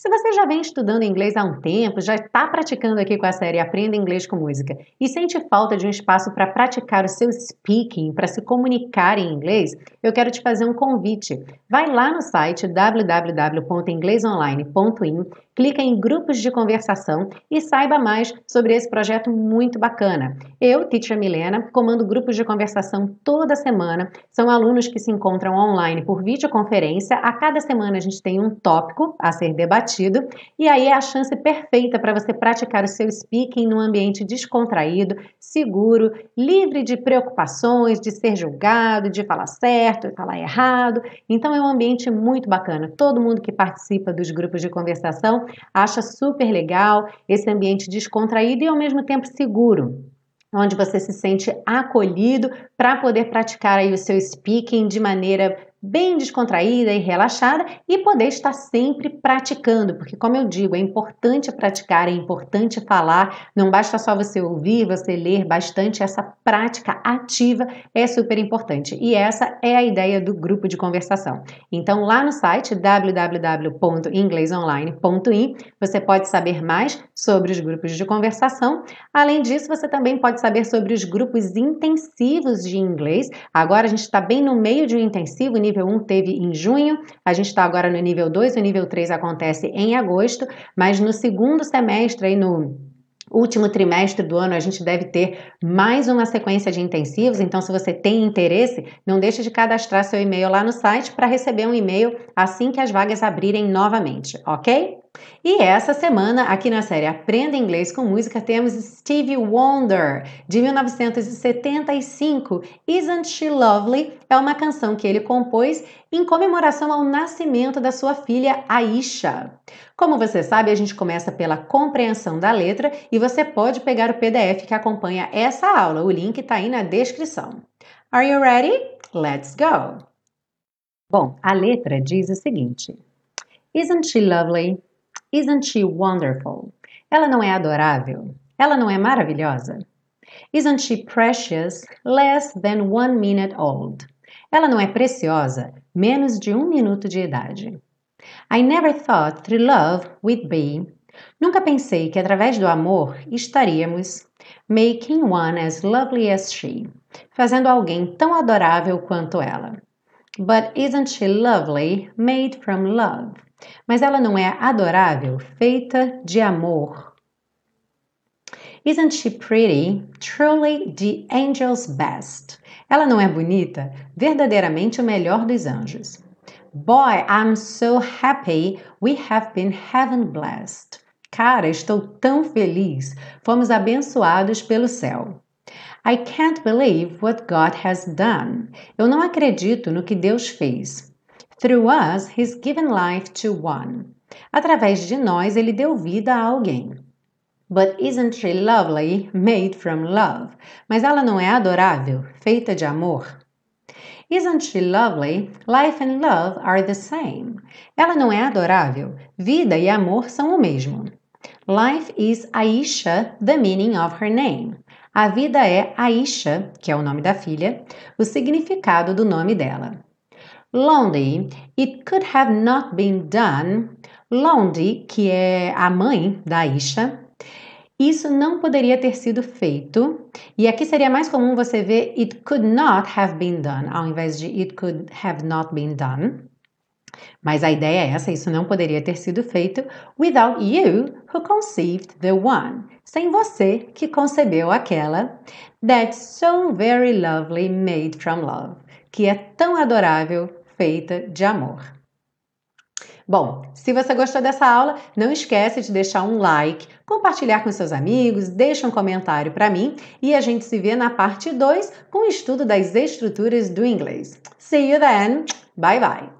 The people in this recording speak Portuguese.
Se você já vem estudando inglês há um tempo, já está praticando aqui com a série Aprenda Inglês com Música e sente falta de um espaço para praticar o seu speaking, para se comunicar em inglês, eu quero te fazer um convite. Vai lá no site www.inglesonline.in, clica em grupos de conversação e saiba mais sobre esse projeto muito bacana. Eu, Teacher Milena, comando grupos de conversação toda semana. São alunos que se encontram online por videoconferência. A cada semana a gente tem um tópico a ser debatido batido, e aí é a chance perfeita para você praticar o seu speaking num ambiente descontraído, seguro, livre de preocupações, de ser julgado, de falar certo e falar errado. Então é um ambiente muito bacana. Todo mundo que participa dos grupos de conversação acha super legal esse ambiente descontraído e ao mesmo tempo seguro onde você se sente acolhido para poder praticar aí o seu speaking de maneira bem descontraída e relaxada e poder estar sempre praticando, porque como eu digo, é importante praticar, é importante falar, não basta só você ouvir, você ler bastante, essa prática ativa é super importante. E essa é a ideia do grupo de conversação. Então, lá no site www.inglesonline.in, você pode saber mais sobre os grupos de conversação. Além disso, você também pode saber sobre os grupos intensivos de inglês. Agora a gente está bem no meio de um intensivo, nível 1 teve em junho, a gente está agora no nível 2, o nível 3 acontece em agosto, mas no segundo semestre, aí no último trimestre do ano, a gente deve ter mais uma sequência de intensivos, então se você tem interesse, não deixe de cadastrar seu e-mail lá no site para receber um e-mail assim que as vagas abrirem novamente, ok? E essa semana, aqui na série Aprenda Inglês com Música, temos Stevie Wonder, de 1975. Isn't She Lovely? É uma canção que ele compôs em comemoração ao nascimento da sua filha Aisha. Como você sabe, a gente começa pela compreensão da letra e você pode pegar o PDF que acompanha essa aula. O link está aí na descrição. Are you ready? Let's go! Bom, a letra diz o seguinte: Isn't she lovely? Isn't she wonderful? Ela não é adorável? Ela não é maravilhosa? Isn't she precious? Less than one minute old. Ela não é preciosa? Menos de um minuto de idade. I never thought through love we'd be. Nunca pensei que através do amor estaríamos making one as lovely as she, fazendo alguém tão adorável quanto ela. But isn't she lovely made from love? Mas ela não é adorável, feita de amor. Isn't she pretty? Truly the angel's best. Ela não é bonita? Verdadeiramente o melhor dos anjos. Boy, I'm so happy we have been heaven blessed. Cara, estou tão feliz. Fomos abençoados pelo céu. I can't believe what God has done. Eu não acredito no que Deus fez. Through us, he's given life to one. Através de nós, ele deu vida a alguém. But isn't she lovely, made from love? Mas ela não é adorável, feita de amor? Isn't she lovely? Life and love are the same. Ela não é adorável? Vida e amor são o mesmo. Life is Aisha, the meaning of her name. A vida é Aisha, que é o nome da filha, o significado do nome dela. Lonely, it could have not been done. Lonely, que é a mãe da Isha, isso não poderia ter sido feito. E aqui seria mais comum você ver it could not have been done, ao invés de it could have not been done. Mas a ideia é essa, isso não poderia ter sido feito without you who conceived the one. Sem você que concebeu aquela that's so very lovely made from love, que é tão adorável feita de amor. Bom, se você gostou dessa aula, não esquece de deixar um like, compartilhar com seus amigos, deixa um comentário para mim e a gente se vê na parte 2 com o estudo das estruturas do inglês. See you then. Bye bye.